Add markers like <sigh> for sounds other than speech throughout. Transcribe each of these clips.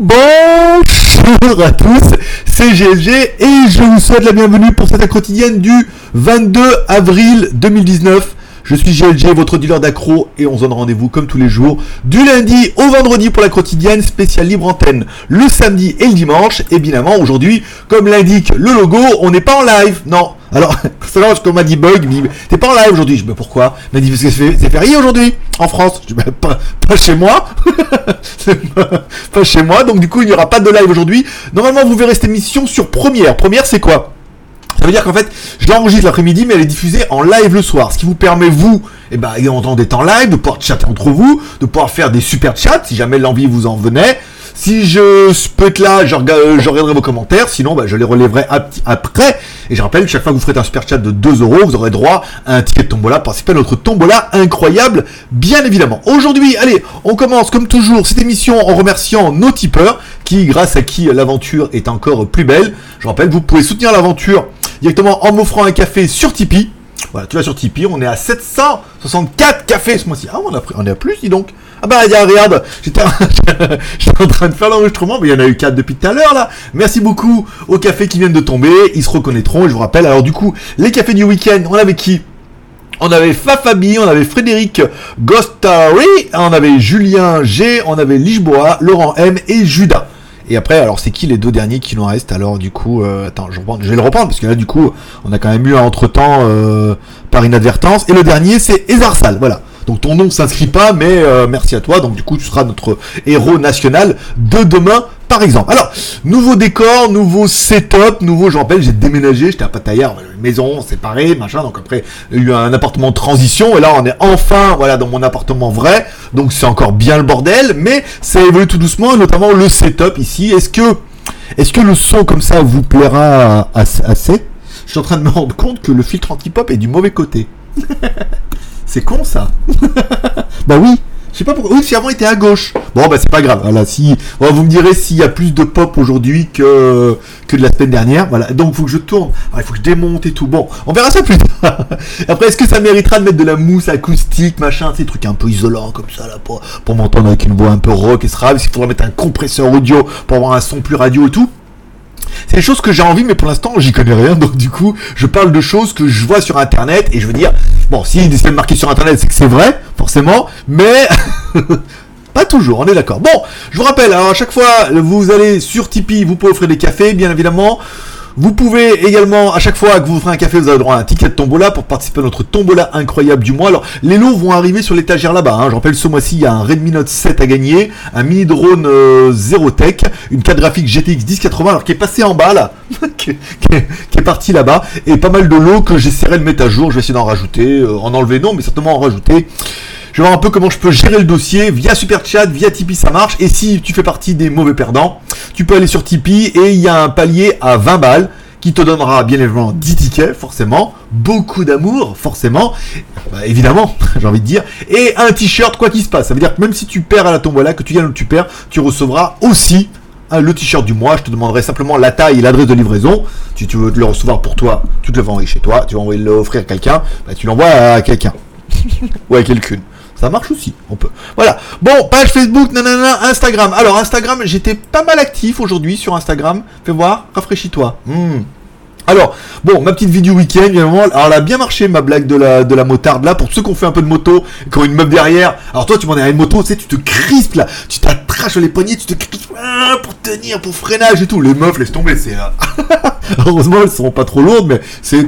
Bonjour à tous, c'est GSG et je vous souhaite la bienvenue pour cette quotidienne du 22 avril 2019. Je suis GLG, votre dealer d'accro, et on se donne rendez-vous comme tous les jours, du lundi au vendredi pour la quotidienne spéciale libre antenne, le samedi et le dimanche. Et évidemment, aujourd'hui, comme l'indique le logo, on n'est pas en live, non. Alors, <laughs> c'est là qu'on m'a dit Bug, il me t'es pas en live aujourd'hui. Je dis, mais pourquoi? Il m'a dit, parce que c'est férié aujourd'hui, en France. Je dis, bah, pas, pas chez moi. <laughs> pas, pas chez moi, donc du coup, il n'y aura pas de live aujourd'hui. Normalement, vous verrez cette émission sur Première. Première, c'est quoi? Ça veut dire qu'en fait, je l'enregistre l'après-midi, mais elle est diffusée en live le soir. Ce qui vous permet, vous, eh ben, d'être en live, de pouvoir chatter entre vous, de pouvoir faire des super chats, si jamais l'envie vous en venait. Si je peux être là, je, regarderai vos commentaires, sinon bah, je les relèverai après. Et je rappelle, chaque fois que vous ferez un super chat de 2 euros, vous aurez droit à un ticket de tombola, participer à notre tombola incroyable, bien évidemment. Aujourd'hui, allez, on commence comme toujours cette émission en remerciant nos tipeurs, qui, grâce à qui l'aventure est encore plus belle. Je rappelle, vous pouvez soutenir l'aventure directement en m'offrant un café sur Tipeee. Voilà, tu vas sur Tipeee, on est à 764 cafés ce mois-ci. Ah, on, a on est à plus, dis donc. Ah bah regarde, <laughs> j'étais en train de faire l'enregistrement, mais il y en a eu 4 depuis tout à l'heure là. Merci beaucoup aux cafés qui viennent de tomber, ils se reconnaîtront, je vous rappelle, alors du coup, les cafés du week-end, on avait qui? On avait Fafabi, on avait Frédéric Gostari, on avait Julien G, on avait Lichbois, Laurent M et Judas. Et après, alors c'est qui les deux derniers qui nous restent? Alors du coup, euh, attends, je, je, vais le reprendre parce que là du coup, on a quand même eu un entre-temps euh, par inadvertance. Et le dernier, c'est Ezarsal, voilà. Donc ton nom s'inscrit pas, mais euh, merci à toi. Donc du coup, tu seras notre héros national de demain, par exemple. Alors, nouveau décor, nouveau setup, nouveau, je rappelle, j'ai déménagé, j'étais à Pataillard, maison séparée, machin. Donc après, il y a eu un appartement de transition, et là, on est enfin, voilà, dans mon appartement vrai. Donc c'est encore bien le bordel, mais ça évolue tout doucement, notamment le setup ici. Est-ce que, est-ce que le son comme ça vous plaira assez? Je suis en train de me rendre compte que le filtre anti-pop est du mauvais côté. <laughs> C'est con ça. <laughs> bah oui. Je sais pas pourquoi. Oui, si avant il était à gauche. Bon, bah c'est pas grave. Voilà, si vous me direz s'il y a plus de pop aujourd'hui que de la semaine dernière. Voilà. Donc faut que je tourne. il faut que je démonte et tout. Bon, on verra ça plus tard. <laughs> Après, est-ce que ça méritera de mettre de la mousse acoustique, machin, ces trucs un peu isolants comme ça là pour m'entendre avec une voix un peu rock et ce sera. S'il faudra mettre un compresseur audio pour avoir un son plus radio et tout? C'est des choses que j'ai envie, mais pour l'instant, j'y connais rien. Donc, du coup, je parle de choses que je vois sur Internet. Et je veux dire, bon, si de marquer sur Internet, c'est que c'est vrai, forcément. Mais <laughs> pas toujours, on est d'accord. Bon, je vous rappelle, alors à chaque fois, vous allez sur Tipeee, vous pouvez offrir des cafés, bien évidemment. Vous pouvez également, à chaque fois que vous ferez un café, vous avez droit à un ticket de tombola pour participer à notre tombola incroyable du mois. Alors, les lots vont arriver sur l'étagère là-bas. Hein. Je rappelle, ce mois-ci, il y a un Redmi Note 7 à gagner, un mini drone euh, Zero Tech, une carte graphique GTX 1080, alors qui est passé en bas là, <laughs> qui, est, parti là-bas, et pas mal de lots que j'essaierai de mettre à jour. Je vais essayer d'en rajouter, euh, en enlever non, mais certainement en rajouter. Je vais voir un peu comment je peux gérer le dossier via Super Chat, via Tipeee, ça marche. Et si tu fais partie des mauvais perdants, tu peux aller sur Tipeee et il y a un palier à 20 balles qui te donnera bien évidemment 10 tickets, forcément, beaucoup d'amour, forcément, bah, évidemment, <laughs> j'ai envie de dire, et un t-shirt, quoi qu'il se passe. Ça veut dire que même si tu perds à la tombola, que tu gagnes ou tu perds, tu recevras aussi hein, le t-shirt du mois. Je te demanderai simplement la taille et l'adresse de livraison. Si tu veux le recevoir pour toi, tu te le envoyer chez toi. Tu vas envoyer l'offrir à quelqu'un, bah, tu l'envoies à quelqu'un. <laughs> ou à quelqu'une. Ça marche aussi, on peut. Voilà. Bon, page Facebook, nanana, Instagram. Alors, Instagram, j'étais pas mal actif aujourd'hui sur Instagram. Fais voir, rafraîchis-toi. Hmm. Alors, bon, ma petite vidéo week-end, évidemment, alors elle a bien marché ma blague de la, de la motarde là, pour ceux qui ont fait un peu de moto, qui ont une meuf derrière. Alors toi, tu m'en à une moto, tu sais, tu te crispes là, tu t'attraches les poignets, tu te crispes ah, pour tenir, pour freinage et tout. Les meufs, laisse tomber, c'est... Euh, <laughs> heureusement, elles sont pas trop lourdes, mais c'est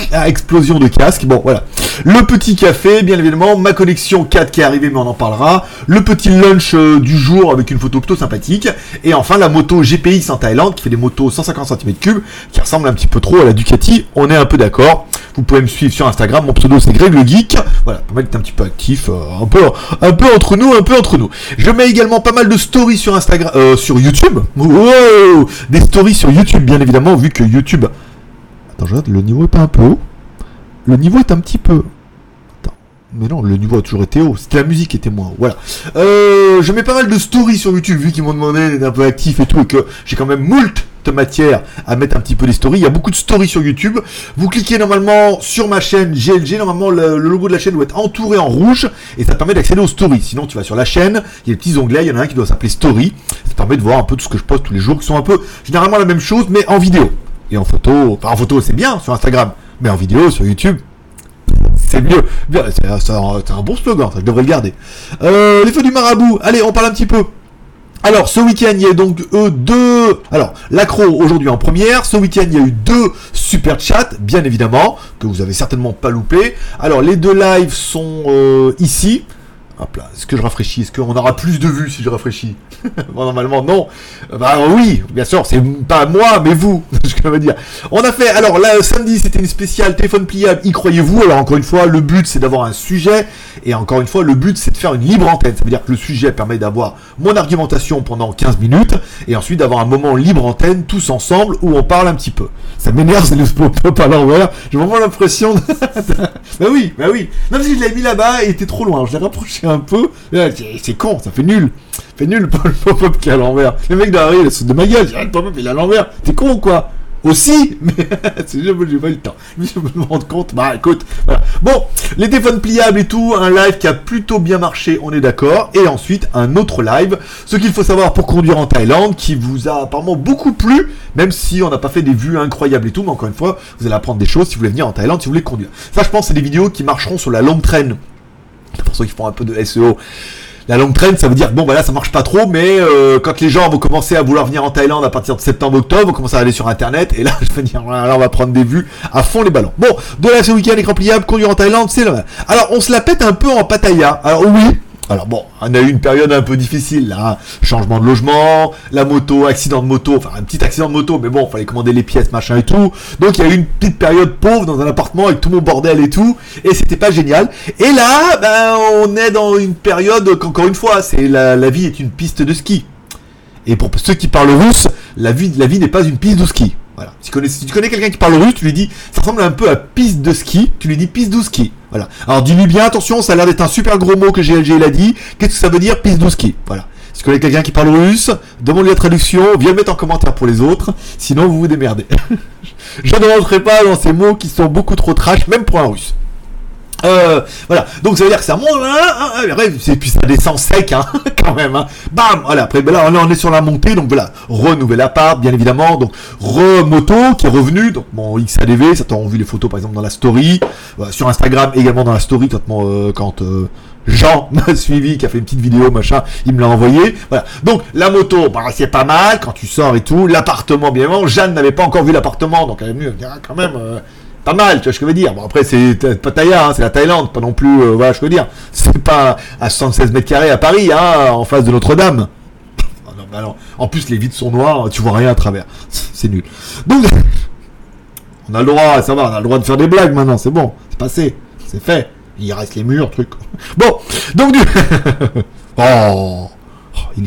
<coughs> explosion de casque. Bon, voilà. Le petit café, bien évidemment, ma collection 4 qui est arrivée, mais on en parlera. Le petit lunch euh, du jour avec une photo plutôt sympathique. Et enfin, la moto GPX en Thaïlande qui fait des motos 150 cm3 qui ressemble un petit peu trop à la Ducati. On est un peu d'accord. Vous pouvez me suivre sur Instagram. Mon pseudo c'est Greg le Geek. Voilà, mal d'être un petit peu actif, euh, un peu, un peu entre nous, un peu entre nous. Je mets également pas mal de stories sur Instagram, euh, sur YouTube. des stories sur YouTube, bien évidemment, vu que YouTube Attends, le niveau est pas un peu haut. Le niveau est un petit peu. Attends. Mais non, le niveau a toujours été haut. C'était la musique qui était moins haut. Voilà. Euh, je mets pas mal de stories sur YouTube, vu qu'ils m'ont demandé d'être un peu actif et tout, et que j'ai quand même moult matière à mettre un petit peu des stories. Il y a beaucoup de stories sur YouTube. Vous cliquez normalement sur ma chaîne GLG. Normalement, le, logo de la chaîne doit être entouré en rouge et ça permet d'accéder aux stories. Sinon, tu vas sur la chaîne, il y a des petits onglets. Il y en a un qui doit s'appeler Story. Ça permet de voir un peu tout ce que je poste tous les jours, qui sont un peu généralement la même chose, mais en vidéo et en photo. Enfin, en photo, c'est bien sur Instagram, mais en vidéo sur YouTube, c'est mieux. C'est un, bon slogan, ça, je devrais le garder. Euh, les feux du marabout, allez, on parle un petit peu. Alors, ce week-end, il y a donc euh, deux. Alors, l'accro aujourd'hui en première. Ce week-end, il y a eu deux super chats, bien évidemment, que vous avez certainement pas loupé. Alors, les deux lives sont euh, ici. Hop là, est-ce que je rafraîchis? Est-ce qu'on aura plus de vues si je rafraîchis? <laughs> Normalement, non. Bah oui, bien sûr, c'est pas moi, mais vous, <laughs> ce que je veux dire. On a fait, alors là, samedi, c'était une spéciale téléphone pliable, y croyez-vous? Alors encore une fois, le but, c'est d'avoir un sujet, et encore une fois, le but, c'est de faire une libre antenne. Ça veut dire que le sujet permet d'avoir mon argumentation pendant 15 minutes, et ensuite d'avoir un moment libre antenne, tous ensemble, où on parle un petit peu. Ça m'énerve, c'est le pop à l'envers. J'ai vraiment l'impression <laughs> bah oui, bah oui. Non, parce que je l'avais mis là-bas, et il était trop loin. Je l'ai rapproché un peu. C'est con, ça fait nul. fait nul <laughs> le pop-up qui est à l'envers. Le mec derrière, il est de ma gueule. Le pop-up, il est à l'envers. T'es con ou quoi? Aussi, <laughs> mais j'ai pas eu le temps. <laughs> Je me rends compte. Bah écoute, voilà. Bon, les téléphones pliables et tout, un live qui a plutôt bien marché, on est d'accord. Et ensuite, un autre live. Ce qu'il faut savoir pour conduire en Thaïlande, qui vous a apparemment beaucoup plu, même si on n'a pas fait des vues incroyables et tout, mais encore une fois, vous allez apprendre des choses si vous voulez venir en Thaïlande, si vous voulez conduire. Ça, je pense, c'est des vidéos qui marcheront sur la longue traîne pour ceux qui font un peu de SEO. La longue traîne, ça veut dire bon bah là ça marche pas trop, mais euh, quand les gens vont commencer à vouloir venir en Thaïlande à partir de septembre-octobre, vont commencer à aller sur internet et là <laughs> je vais dire là on va prendre des vues à fond les ballons. Bon, de ce week-end écran pliable, conduire en Thaïlande, c'est là. Alors on se la pète un peu en Pattaya. Alors oui, alors bon, on a eu une période un peu difficile là, changement de logement, la moto, accident de moto, enfin un petit accident de moto, mais bon, fallait commander les pièces, machin et tout. Donc il y a eu une petite période pauvre dans un appartement avec tout mon bordel et tout, et c'était pas génial. Et là, ben on est dans une période qu'encore une fois, c'est la, la vie est une piste de ski. Et pour ceux qui parlent russe, la vie n'est pas une piste de ski. Voilà. Si tu connais, quelqu'un qui parle russe, tu lui dis, ça ressemble un peu à piste de ski, tu lui dis piste de. Voilà. Alors dis-lui bien, attention, ça a l'air d'être un super gros mot que GLG l'a dit. Qu'est-ce que ça veut dire piste de Voilà. Si tu connais quelqu'un qui parle russe, demande-lui la traduction, viens le mettre en commentaire pour les autres, sinon vous vous démerdez. <laughs> Je ne rentrerai pas dans ces mots qui sont beaucoup trop trash, même pour un russe. Euh, voilà, donc ça veut dire que ça monte, hein, hein, hein, et puis ça descend sec, hein, <laughs> quand même. Hein. Bam, voilà. Après, ben là, on est sur la montée, donc voilà, renouvel appart, bien évidemment, donc remoto qui est revenu, donc mon XADV, ça t'ont vu les photos par exemple dans la story, sur Instagram également dans la story quand, euh, quand euh, Jean <laughs> m'a suivi, qui a fait une petite vidéo, machin, il me l'a envoyé. Voilà. Donc la moto, bah, c'est pas mal quand tu sors et tout. L'appartement, bien évidemment, Jeanne n'avait pas encore vu l'appartement, donc elle est venue, elle me ah, quand même. Pas mal, tu vois ce que je veux dire. Bon, après, c'est Pattaya, hein, c'est la Thaïlande, pas non plus, euh, voilà, je veux dire. <laughs> C'est pas à 76 mètres carrés à Paris, hein, en face de Notre-Dame. <laughs> En plus, les vitres sont noires, tu vois rien à travers. <laughs> C'est nul. Donc, on a le droit, ça va, on a le droit de faire des blagues maintenant, c'est bon, c'est passé, c'est fait. Il reste les murs, truc. Bon, donc du... oh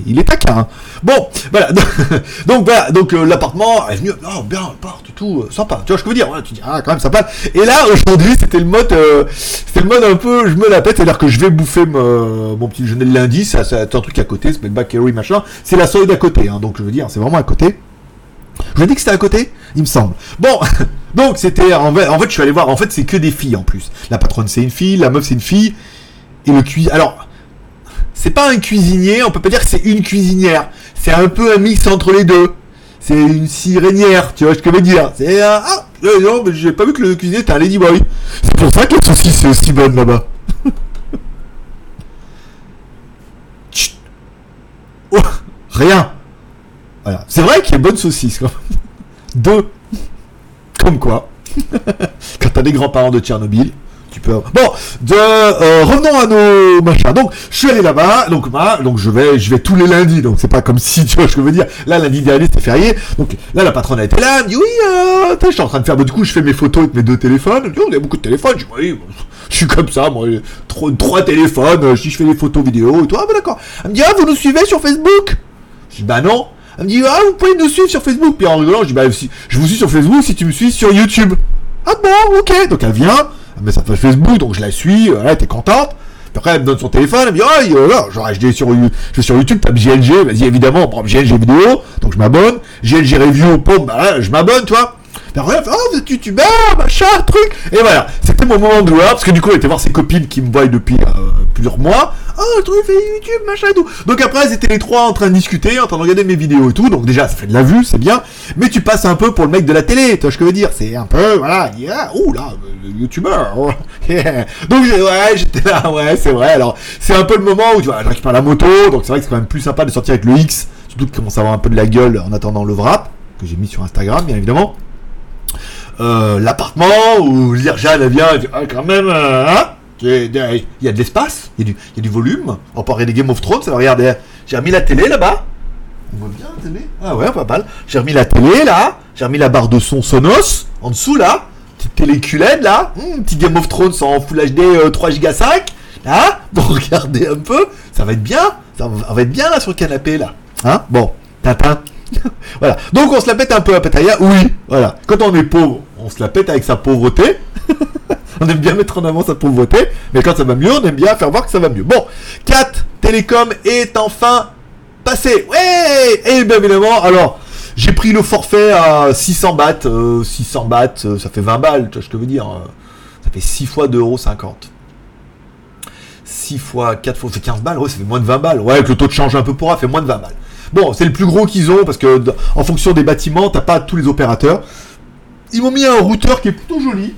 il, est taquin. Hein. Bon, voilà. <laughs> Donc voilà, donc euh, l'appartement est venu, oh bien, appart et tout, euh, sympa. Tu vois ce que je veux dire Tu dis ah quand même sympa. Et là aujourd'hui c'était le mode, euh, c'était le mode un peu, je me la pète, c'est-à-dire que je vais bouffer mon petit déjeuner le lundi, c'est un truc à côté, c'est Bakery machin. C'est la soirée d'à côté, hein, donc je veux dire c'est vraiment à côté. Je vous ai dit que c'était à côté Il me semble. Bon, <laughs> donc c'était en fait, en fait je suis allé voir, en fait c'est que des filles en plus. La patronne c'est une fille, la meuf c'est une fille, et le cuisinier. Alors c'est pas un cuisinier, on peut pas dire que c'est une cuisinière. C'est un peu un mix entre les deux. C'est une sirénière, tu vois ce que je veux dire. C'est un... Ah, euh, non, mais j'ai pas vu que le cuisinier était un ladyboy. C'est pour ça que la saucisse est aussi bonne là-bas. <laughs> oh, rien. Voilà. C'est vrai qu'il y a bonne saucisse. Deux. Comme quoi. <laughs> Quand t'as des grands-parents de Tchernobyl, Bon, de, euh, revenons à nos machins. Donc, je suis allé là-bas, donc, bah, donc je vais, je vais tous les lundis. Donc, c'est pas comme si, <laughs> tu vois je veux dire. Là, lundi dernier, c'était férié. Donc, là, la patronne a été là. Elle me dit, oui, euh, je suis en train de faire. du coup, je fais mes photos avec mes deux téléphones. Elle me on a beaucoup de téléphones. Je dis, oui, je suis comme ça, moi, trois, téléphones. Je dis, je fais des photos vidéo et toi, ah, bah, d'accord. Elle me dit, ah, vous nous suivez sur Facebook? Je dis, bah, non. Elle me dit, ah, vous pouvez nous suivre sur Facebook. Puis en rigolant, je dis, bah, je vous suis sur Facebook si tu me suis sur YouTube. Ah bon, ok. Donc elle vient, mais ça fait Facebook, donc je la suis, elle était contente. après, elle me donne son téléphone, elle me dit, oh, genre, je vais sur, je sur YouTube, tape GLG, vas-y, évidemment, prend GLG vidéo, donc je m'abonne, GLG review, pom, bah, je m'abonne, oh, vous êtes youtubeur, machin, truc. Et voilà, c'était mon moment de gloire, parce que du coup, elle était voir ses copines qui me voient depuis euh, plusieurs mois. Oh, le truc fait YouTube, machin et tout. Donc après, elles étaient les trois en train de discuter, en train de regarder mes vidéos et tout. Donc déjà, ça fait de la vue, c'est bien. Mais tu passes un peu pour le mec de la télé, tu vois ce que je veux dire. C'est un peu, voilà, yeah, ouh là, le youtubeur. <laughs> Donc ouais, j'étais là, ouais, c'est vrai. Alors, c'est un peu le moment où tu vois, je récupère la moto, donc c'est vrai que c'est quand même plus sympa de sortir avec le X. Surtout que commence à avoir un peu de la gueule en attendant le wrap, que j'ai mis sur Instagram, bien évidemment. Euh, l'appartement où Jeanne vient et dit ah, quand même, euh, hein il y a de l'espace, il y, a du volume. On parlait des Game of Thrones, ça regardez, j'ai remis la télé là-bas. On voit bien la télé? Ah ouais, pas mal. J'ai remis la télé là, j'ai remis la barre de son Sonos en dessous là, petite télé QLED là, hmm, petit Game of Thrones en Full HD 3 Go 5. Hein Pour regarder un peu, ça va être bien, ça va être bien là sur le canapé là. Hein? Bon, Tintin. <laughs> voilà. Donc on se la pète un peu à Pataya, oui. Voilà. Quand on est pauvre, on se la pète avec sa pauvreté. <laughs> on aime bien mettre en avant sa pauvreté, mais quand ça va mieux, on aime bien faire voir que ça va mieux. Bon, 4 Télécom est enfin passé. Ouais Et bien évidemment, alors, j'ai pris le forfait à 600 bahts. 600 bahts, euh, ça fait 20 balles, tu vois ce que je veux dire. Euh, ça fait 6 fois 2,50€. 6 fois 4 fois, c'est 15 balles, ouais, ça fait moins de 20 balles. Ouais, avec le taux de change un peu pour ça fait moins de 20 balles. Bon, c'est le plus gros qu'ils ont parce que en fonction des bâtiments, t'as pas tous les opérateurs. Ils m'ont mis un routeur qui est plutôt joli.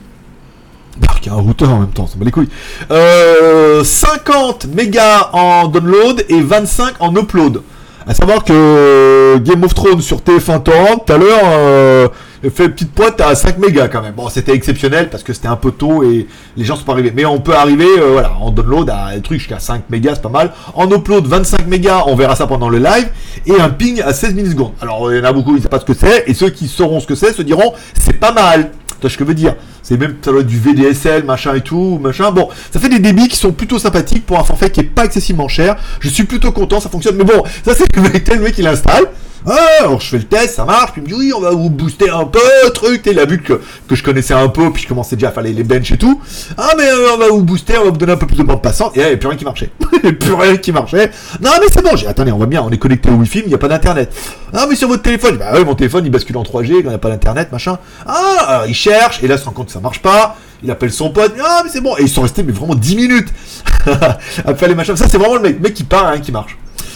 Il y a un routeur en même temps, ça me les couilles. 50 euh, mégas en download et 25 en upload. À savoir que Game of Thrones sur TF1 Torrent, tout à l'heure, euh, fait petite pointe à 5 mégas quand même. Bon, c'était exceptionnel parce que c'était un peu tôt et les gens sont pas arrivés. Mais on peut arriver, euh, voilà, en download à un truc jusqu'à 5 mégas, c'est pas mal. En upload, 25 mégas, on verra ça pendant le live. Et un ping à 16 millisecondes. Alors, il y en a beaucoup, ils ne savent pas ce que c'est. Et ceux qui sauront ce que c'est se diront, c'est pas mal. Vois ce que je veux dire C'est même, ça doit être du VDSL, machin et tout, machin. Bon, ça fait des débits qui sont plutôt sympathiques pour un forfait qui est pas excessivement cher. Je suis plutôt content, ça fonctionne. Mais bon, ça c'est le mec, le mec qui l'installe. Ah, alors je fais le test, ça marche, puis il me dit oui, on va vous booster un peu, truc, il a vu que, que je connaissais un peu, puis je commençais déjà à faire les, les benches et tout. Ah, mais euh, on va vous booster, on va vous donner un peu plus de bande passante, et il n'y avait plus rien qui marchait. <laughs> plus rien qui marchait. Non, mais c'est bon, j'ai, attendez, on va bien, on est connecté au wifi, mais il n'y a pas d'internet. Ah, mais sur votre téléphone, bah oui, mon téléphone il bascule en 3G, quand il n'y a pas d'internet, machin. Ah, il cherche, et là il se rend compte que ça marche pas. Il appelle son pote, ah, mais c'est bon, et ils sont restés, mais vraiment 10 minutes <laughs> à faire les machins. Ça, c'est vraiment le mec, mec qui part, qui marche.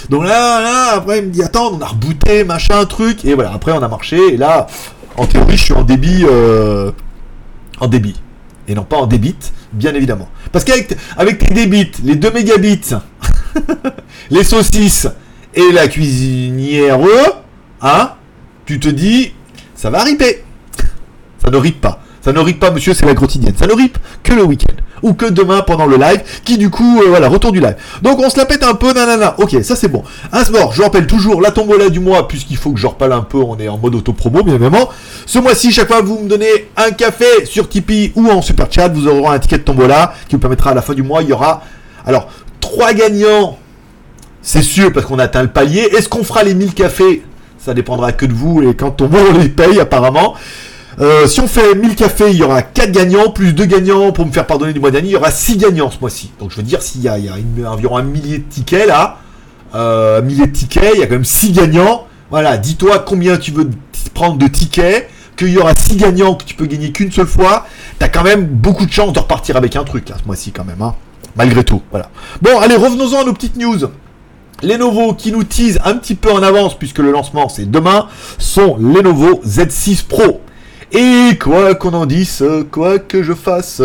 Donc là, là, après, il me dit, attends, on a rebooté, machin, truc. Et voilà, après, on a marché. Et là, en théorie, je suis en débit. Euh, en débit. Et non pas en débit, bien évidemment. Parce qu'avec avec tes débits, les 2 mégabits, <laughs> les saucisses et la cuisinière, hein, tu te dis, ça va riper. Ça ne rip pas. Ça ne rip pas, monsieur, c'est la quotidienne. Ça ne rip que le week-end. Ou que demain pendant le live, qui du coup, euh, voilà, retour du live. Donc on se la pète un peu, nanana. Ok, ça c'est bon. Un sport, je rappelle toujours la tombola du mois, puisqu'il faut que je reparle un peu, on est en mode auto-promo, bien évidemment. Ce mois-ci, chaque fois que vous me donnez un café sur Tipeee ou en super chat, vous aurez un ticket de tombola qui vous permettra à la fin du mois, il y aura, alors, trois gagnants. C'est sûr, parce qu'on atteint le palier. Est-ce qu'on fera les 1000 cafés? Ça dépendra que de vous et quand on, on <laughs> les paye apparemment. Euh, si on fait 1000 cafés, il y aura 4 gagnants, plus 2 gagnants pour me faire pardonner du mois dernier, il y aura 6 gagnants ce mois-ci. Donc je veux dire, s'il y a, environ un millier de tickets là, euh, un millier de tickets, il y a quand même 6 gagnants. Voilà, dis-toi combien tu veux prendre de tickets, qu'il y aura 6 gagnants que tu peux gagner qu'une seule fois. T'as quand même beaucoup de chances de repartir avec un truc là ce mois-ci quand même, hein. Malgré tout, voilà. Bon, allez, revenons-en à nos petites news. Lenovo qui nous tease un petit peu en avance puisque le lancement c'est demain sont Lenovo Z6 Pro. Et quoi qu'on en dise, quoi que je fasse,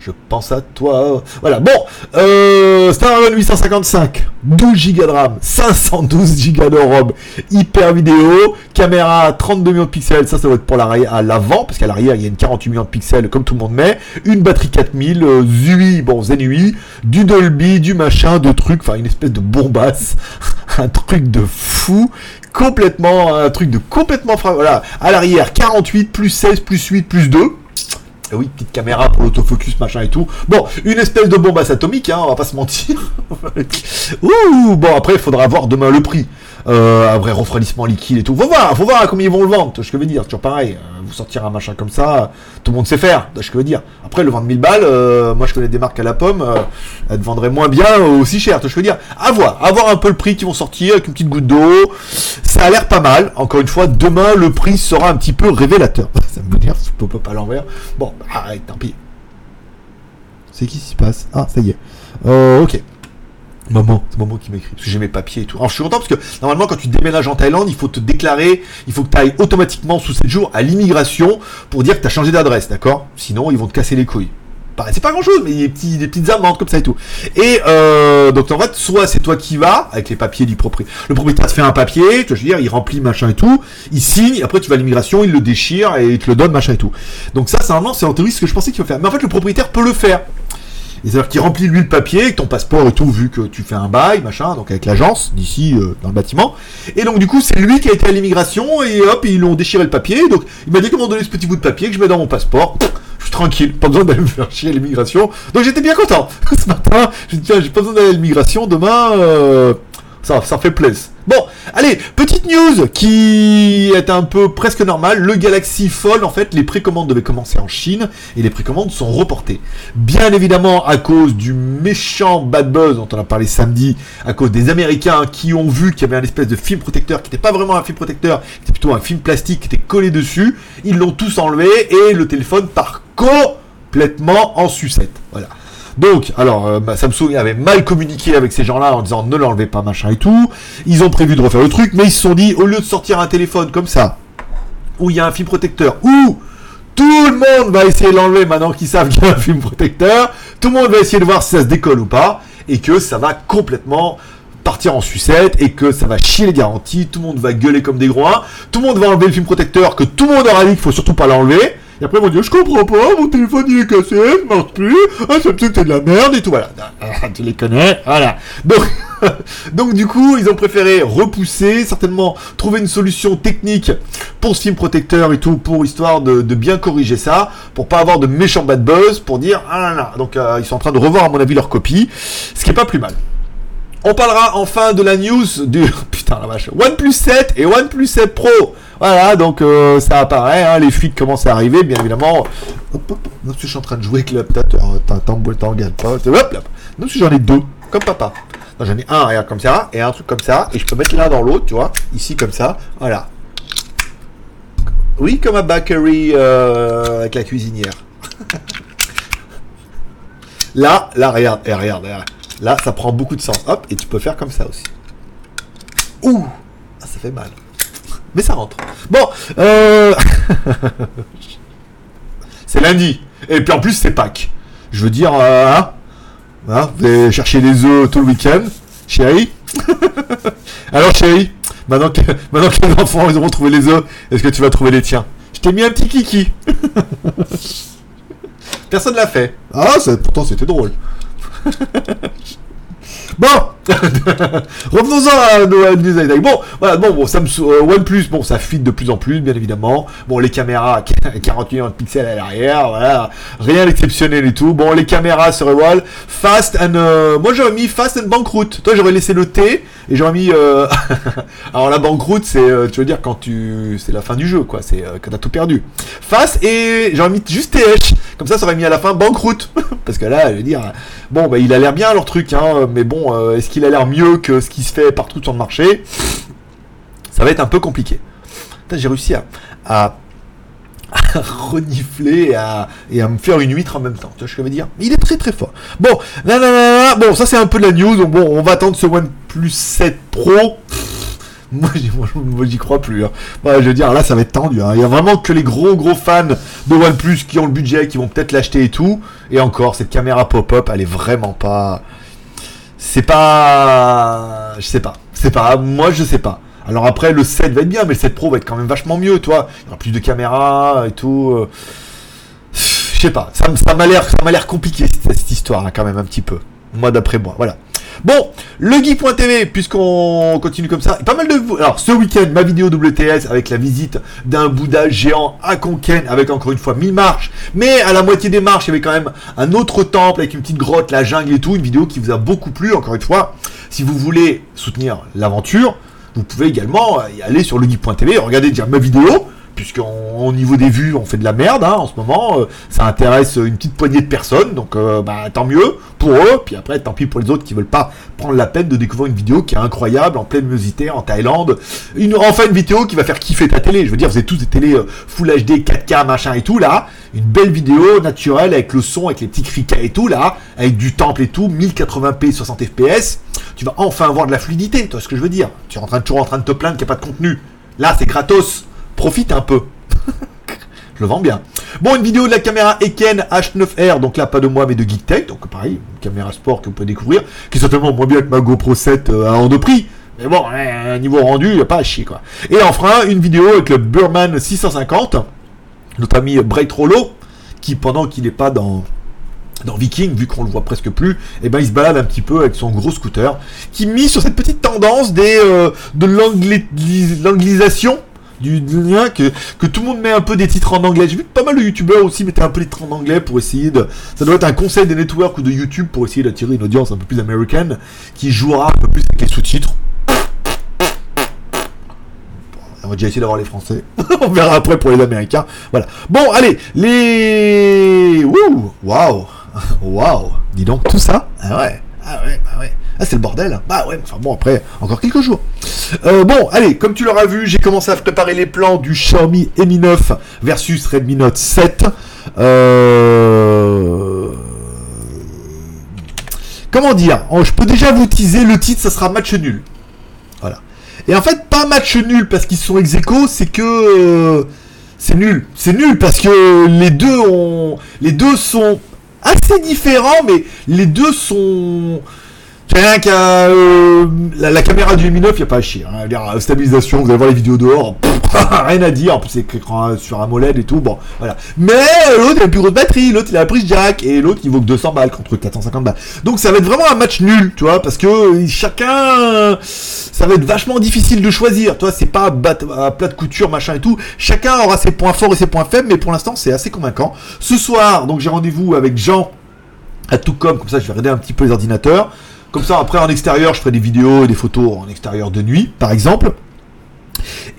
je pense à toi. Voilà, bon, euh, Snapdragon 855, 12 Go de RAM, 512 Go de ROM, hyper vidéo, caméra 32 millions de pixels, ça, ça va être pour l'arrière, à l'avant, parce qu'à l'arrière, il y a une 48 millions de pixels, comme tout le monde met, une batterie 4000, euh, ZUI, bon, Zen UI, du Dolby, du machin, de trucs, enfin, une espèce de bombasse, <laughs> un truc de fou, complètement, un truc de complètement, voilà, à l'arrière, 48, plus 16, plus 8, plus 2, et oui, petite caméra pour l'autofocus, machin et tout. Bon, une espèce de bombe atomique, hein, on va pas se mentir. <laughs> Ouh, bon, après, il faudra voir demain le prix. Euh, un vrai refroidissement liquide et tout. Faut voir, faut voir comment ils vont le vendre. Je veux dire, toujours pareil. Euh, vous sortir un machin comme ça, tout le monde sait faire. Je veux dire. Après, le vendre 1000 balles, euh, moi je connais des marques à la pomme, elles te vendraient moins bien aussi cher. Ce que je veux dire. À voir, à un peu le prix qui vont sortir avec une petite goutte d'eau. Ça a l'air pas mal. Encore une fois, demain le prix sera un petit peu révélateur. <laughs> ça me dire, ce pop-up à l'envers. Bon, bah, arrête, tant pis. C'est qui s'y passe? Ah, ça y est. Ok. Maman, c'est maman qui m'écrit, parce que j'ai mes papiers et tout. Alors je suis content parce que normalement quand tu déménages en Thaïlande, il faut te déclarer, il faut que tu ailles automatiquement sous 7 jours à l'immigration pour dire que tu as changé d'adresse, d'accord? Sinon ils vont te casser les couilles. C'est pas grand chose, mais il y a des, petites amendes comme ça et tout. Et euh, donc en fait, soit c'est toi qui vas avec les papiers du propriétaire. Le propriétaire te fait un papier, tu veux dire, il remplit machin et tout, il signe, après tu vas à l'immigration, il le déchire et il te le donne machin et tout. Donc ça, c'est normalement, c'est en théorie ce que je pensais qu'il faut faire. Mais en fait, le propriétaire peut le faire. C'est-à-dire qu'il remplit lui le papier, ton passeport et tout, vu que tu fais un bail, machin, donc avec l'agence, d'ici, euh, dans le bâtiment. Et donc, du coup, c'est lui qui a été à l'immigration, et hop, ils l'ont déchiré le papier. Donc, il m'a dit comment donner ce petit bout de papier que je mets dans mon passeport? je suis tranquille, pas besoin d'aller me faire chier à l'immigration. Donc, j'étais bien content. <laughs> Ce matin, j'ai dit, tiens, j'ai pas besoin d'aller à l'immigration, demain, euh, ça, ça fait plaisir. Bon, allez, petite news qui est un peu presque normale. Le Galaxy Fold, en fait, les précommandes devaient commencer en Chine et les précommandes sont reportées. Bien évidemment, à cause du méchant bad buzz dont on a parlé samedi, à cause des Américains qui ont vu qu'il y avait un espèce de film protecteur qui n'était pas vraiment un film protecteur, qui était plutôt un film plastique qui était collé dessus. Ils l'ont tous enlevé et le téléphone part complètement en sucette. Voilà. Donc, alors, euh, bah, Samsung avait mal communiqué avec ces gens-là en disant ne l'enlevez pas, machin et tout. Ils ont prévu de refaire le truc, mais ils se sont dit, au lieu de sortir un téléphone comme ça, où il y a un film protecteur, où tout le monde va essayer de l'enlever maintenant qu'ils savent qu'il y a un film protecteur, tout le monde va essayer de voir si ça se décolle ou pas, et que ça va complètement partir en sucette et que ça va chier les garanties, tout le monde va gueuler comme des groins, tout le monde va enlever le film protecteur que tout le monde aura dit qu'il faut surtout pas l'enlever, et après, ils vont dire, je comprends pas, mon téléphone il est cassé, il marche plus, ah, Samsung c'est de la merde et tout, voilà. Tu les connais, voilà. Donc, <laughs> donc du coup, ils ont préféré repousser, certainement trouver une solution technique pour ce film protecteur et tout, pour histoire de, bien corriger ça, pour pas avoir de méchants bad buzz, pour dire, ah là là. Donc, euh, ils sont en train de revoir, à mon avis, leur copie, ce qui est pas plus mal. On parlera enfin de la news du <laughs> putain la vache OnePlus 7 et OnePlus 7 Pro. Voilà, donc euh, ça apparaît, hein, les fuites commencent à arriver, bien évidemment. Hop, hop, non, je suis en train de jouer avec l'adaptateur, t'en pas. Hop, hop. Non, si j'en ai deux, comme papa. J'en ai un, regarde, comme ça, et un truc comme ça, et je peux mettre l'un dans l'autre, tu vois, ici comme ça, voilà. Oui, comme un bakery euh, avec la cuisinière. <laughs> là, là, regarde, et regarde, regarde. Là, ça prend beaucoup de sens. Hop, et tu peux faire comme ça aussi. Ouh, ah, ça fait mal. Mais ça rentre. Bon, euh... <laughs> c'est lundi. Et puis en plus, c'est Pâques. Je veux dire, euh, hein, hein, vous allez chercher les œufs tout le week-end, chérie. <laughs> Alors, chérie, maintenant que, <laughs> maintenant que les enfants ils auront trouvé les œufs, est-ce que tu vas trouver les tiens? Je t'ai mis un petit kiki. Personne l'a fait. Ah, pourtant c'était drôle. Bon, <laughs> revenons-en à nos news Bon, voilà, bon, bon, Samsung, euh, OnePlus, bon, ça fit de plus en plus, bien évidemment. Bon, les caméras, 40 millions de pixels à l'arrière, voilà, rien d'exceptionnel et tout. Bon, les caméras sur wall, fast and, euh, moi j'aurais mis fast and banqueroute. Toi, j'aurais laissé le T et j'aurais mis, euh, <laughs> alors la banqueroute, c'est, tu veux dire quand tu, c'est la fin du jeu, quoi, c'est quand t'as tout perdu. Fast et j'aurais mis juste TH, comme ça, ça aurait mis à la fin banqueroute, <laughs> parce que là, je veux dire, bon, bah, il a l'air bien leur truc, hein, mais bon. Euh, est-ce qu'il a l'air mieux que ce qui se fait partout sur le marché Ça va être un peu compliqué. J'ai réussi à, renifler et à, me faire une huître en même temps. Tu vois ce que je veux dire? Il est très très fort. Bon, bon, ça c'est un peu de la news. Donc bon, on va attendre ce OnePlus 7 Pro. <laughs> Moi, j'y crois plus. Hein. je veux dire, là, ça va être tendu. Hein. Il y a vraiment que les gros, gros fans de OnePlus qui ont le budget, qui vont peut-être l'acheter et tout. Et encore, cette caméra pop-up, elle est vraiment pas c'est pas. Je sais pas. C'est pas. Moi, je sais pas. Alors après, le 7 va être bien, mais le 7 Pro va être quand même vachement mieux, toi. Il y aura plus de caméras et tout. Euh. Je sais pas. Ça, ça m'a l'air, ça m'a l'air compliqué cette, histoire, hein, quand même un petit peu. Moi, d'après moi, voilà. Bon, le geek.tv, puisqu'on continue comme ça, pas mal de vous. Alors, ce week-end, ma vidéo WTS avec la visite d'un Bouddha géant à Konken, avec encore une fois 1000 marches, mais à la moitié des marches, il y avait quand même un autre temple avec une petite grotte, la jungle et tout, une vidéo qui vous a beaucoup plu, encore une fois. Si vous voulez soutenir l'aventure, vous pouvez également aller sur legeek.tv, regarder déjà ma vidéo, puisqu'au niveau des vues, on fait de la merde hein, en ce moment. Euh, ça intéresse une petite poignée de personnes, donc euh, bah, tant mieux pour eux. Puis après, tant pis pour les autres qui veulent pas prendre la peine de découvrir une vidéo qui est incroyable, en pleine musité, en Thaïlande. Une, enfin, une vidéo qui va faire kiffer ta télé. Je veux dire, vous avez tous des télés euh, Full HD, 4K, machin et tout là. Une belle vidéo naturelle avec le son, avec les petits criquets et tout là, avec du temple et tout, 1080p, 60 fps. Tu vas enfin avoir de la fluidité, tu vois ce que je veux dire. Tu es en train, toujours en train de te plaindre qu'il n'y a pas de contenu. Là, c'est gratos profite un peu. Je le vends bien. Bon, une vidéo de la caméra Eken H9R, donc là pas de moi mais de GeekTech, donc pareil, une caméra sport que vous pouvez découvrir, qui est certainement moins bien que ma GoPro 7 euh, à hors de prix. Mais bon, hein, niveau rendu, il a pas à chier quoi. Et enfin, une vidéo avec le Burman 650, notre ami Bright Rollo, qui pendant qu'il n'est pas dans, dans Viking, vu qu'on le voit presque plus, et eh ben il se balade un petit peu avec son gros scooter, qui mise sur cette petite tendance des euh, de l'anglisation du, lien que, que tout le monde met un peu des titres en anglais. J'ai vu que pas mal de youtubeurs aussi mettaient un peu des titres en anglais pour essayer de. Ça doit être un conseil des networks ou de YouTube pour essayer d'attirer une audience un peu plus américaine qui jouera un peu plus avec les sous-titres. On va déjà essayer d'avoir les Français. <laughs> On verra après pour les Américains. Voilà. Bon, allez, les. Wouh Waouh Waouh Dis donc, tout ça Ah ouais Ah ouais, bah ouais. Ah, c'est le bordel. Bah ouais, enfin bon, après, encore quelques jours. Euh, bon, allez, comme tu l'auras vu, j'ai commencé à préparer les plans du Xiaomi Mi 9 versus Redmi Note 7. Euh... Comment dire? Oh, Je peux déjà vous teaser, le titre, ça sera match nul. Voilà. Et en fait, pas match nul parce qu'ils sont ex c'est que... Euh, c'est nul. C'est nul parce que les deux ont... Les deux sont assez différents, mais les deux sont Rien qu'à euh, la, caméra du Mi 9, il n'y a pas à chier. Hein. La stabilisation, vous allez voir les vidéos dehors, <laughs> rien à dire. En plus, c'est écran sur AMOLED et tout. Bon, voilà. Mais l'autre, il a plus grosse batterie. L'autre, il a la prise jack. Et l'autre, il vaut que 200 balles contre 450 balles. Donc, ça va être vraiment un match nul, tu vois. Parce que chacun, ça va être vachement difficile de choisir. Toi, c'est pas à plat de couture, machin et tout. Chacun aura ses points forts et ses points faibles. Mais pour l'instant, c'est assez convaincant. Ce soir, donc, j'ai rendez-vous avec Jean à tout comme. Comme ça, je vais regarder un petit peu les ordinateurs. Comme ça, après en extérieur, je ferai des vidéos et des photos en extérieur de nuit, par exemple.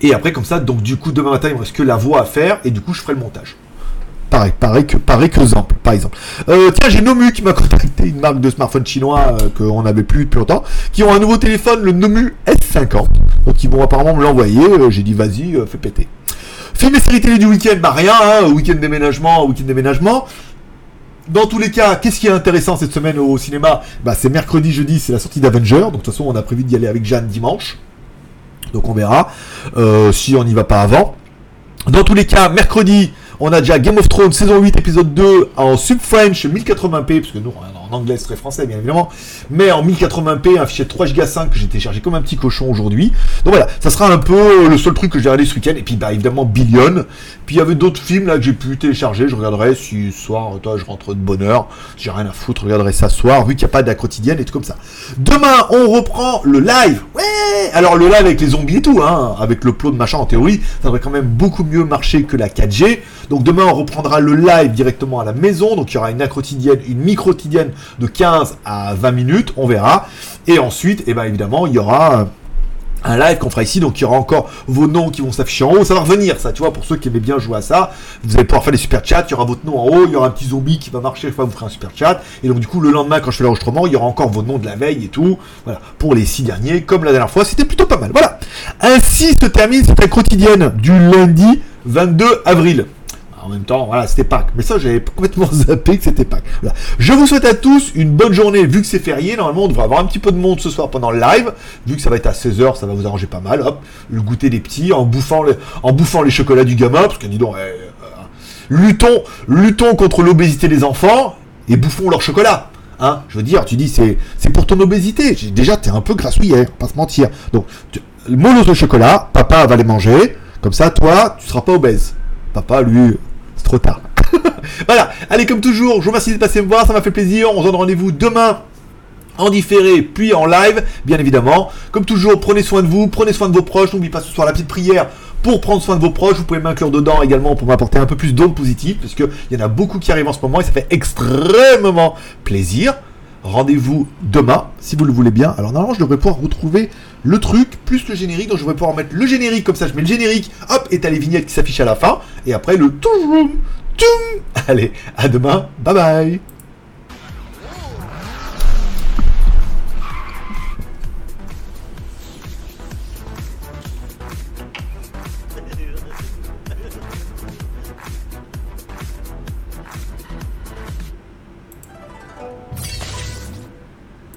Et après, comme ça, donc du coup, demain matin, il me reste que la voix à faire, et du coup, je ferai le montage. Pareil, pareil que, pareil que exemple, par exemple. Euh, tiens, j'ai Nomu qui m'a contacté, une marque de smartphone chinois euh, qu'on n'avait plus depuis longtemps, qui ont un nouveau téléphone, le Nomu S50. Donc ils vont apparemment me l'envoyer. Euh, j'ai dit, vas-y, fais péter. Film et série télé du week-end, bah rien, hein, week-end déménagement, week-end déménagement. Dans tous les cas, qu'est-ce qui est intéressant cette semaine au cinéma bah, C'est mercredi, jeudi, c'est la sortie d'Avenger. Donc de toute façon, on a prévu d'y aller avec Jeanne dimanche. Donc on verra euh, si on n'y va pas avant. Dans tous les cas, mercredi, on a déjà Game of Thrones saison 8 épisode 2 en sub-French 1080p, parce nous, anglais, très français, bien évidemment, mais en 1080p, un fichier de 3 Go 5 que j'ai téléchargé comme un petit cochon aujourd'hui. Donc voilà, ça sera un peu le seul truc que j'ai regardé ce week-end, et puis bah évidemment Billion. Puis il y avait d'autres films là que j'ai pu télécharger, je regarderai si ce soir, toi, je rentre de bonne heure, j'ai rien à foutre, je regarderai ça ce soir, vu qu'il n'y a pas de et tout comme ça. Demain, on reprend le live. Ouais Alors le live avec les zombies et tout, hein, avec le plot de machin en théorie, ça devrait quand même beaucoup mieux marcher que la 4G. Donc demain, on reprendra le live directement à la maison, donc il y aura une quotidienne, une micro-quotidienne de 15 à 20 minutes, on verra. Et ensuite, eh ben évidemment, il y aura un live qu'on fera ici, donc il y aura encore vos noms qui vont s'afficher en haut, ça va revenir ça, tu vois, pour ceux qui aimaient bien jouer à ça, vous allez pouvoir faire des super chats, il y aura votre nom en haut, il y aura un petit zombie qui va marcher, fois vous ferez un super chat, et donc du coup le lendemain quand je fais l'enregistrement, il y aura encore vos noms de la veille et tout, voilà, pour les six derniers, comme la dernière fois, c'était plutôt pas mal, voilà. Ainsi se termine cette quotidienne du lundi 22 avril même temps, voilà, c'était Pâques. Mais ça, j'avais complètement <laughs> zappé que c'était Pâques. Je vous souhaite à tous une bonne journée, vu que c'est férié. Normalement, on devrait avoir un petit peu de monde ce soir pendant le live. Vu que ça va être à 16h, ça va vous arranger pas mal. Hop, le goûter des petits, en bouffant, les, en bouffant les chocolats du gamin, parce que dis donc, euh, luttons, luttons contre l'obésité des enfants et bouffons leur chocolat. Hein, je veux dire, tu dis, c'est, c'est pour ton obésité. Déjà, t'es un peu grassouillère, pas se mentir. Donc, tu, mollos de chocolat, papa va les manger. Comme ça, toi, tu seras pas obèse. Papa, lui, tard. <laughs> voilà, allez comme toujours, je vous remercie de passer me voir, ça m'a fait plaisir. On se donne rendez-vous demain en différé, puis en live, bien évidemment. Comme toujours, prenez soin de vous, prenez soin de vos proches. N'oubliez pas ce soir la petite prière pour prendre soin de vos proches. Vous pouvez m'inclure dedans également pour m'apporter un peu plus d'ondes positives, parce qu'il y en a beaucoup qui arrivent en ce moment et ça fait extrêmement plaisir. rendez-vous demain, si vous le voulez bien. Alors normalement, je devrais pouvoir retrouver le truc, plus le générique, donc je devrais pouvoir mettre le générique, comme ça je mets le générique, hop, et t'as les vignettes qui s'affichent à la fin, et après le tout <laughs> Allez, à demain, bye bye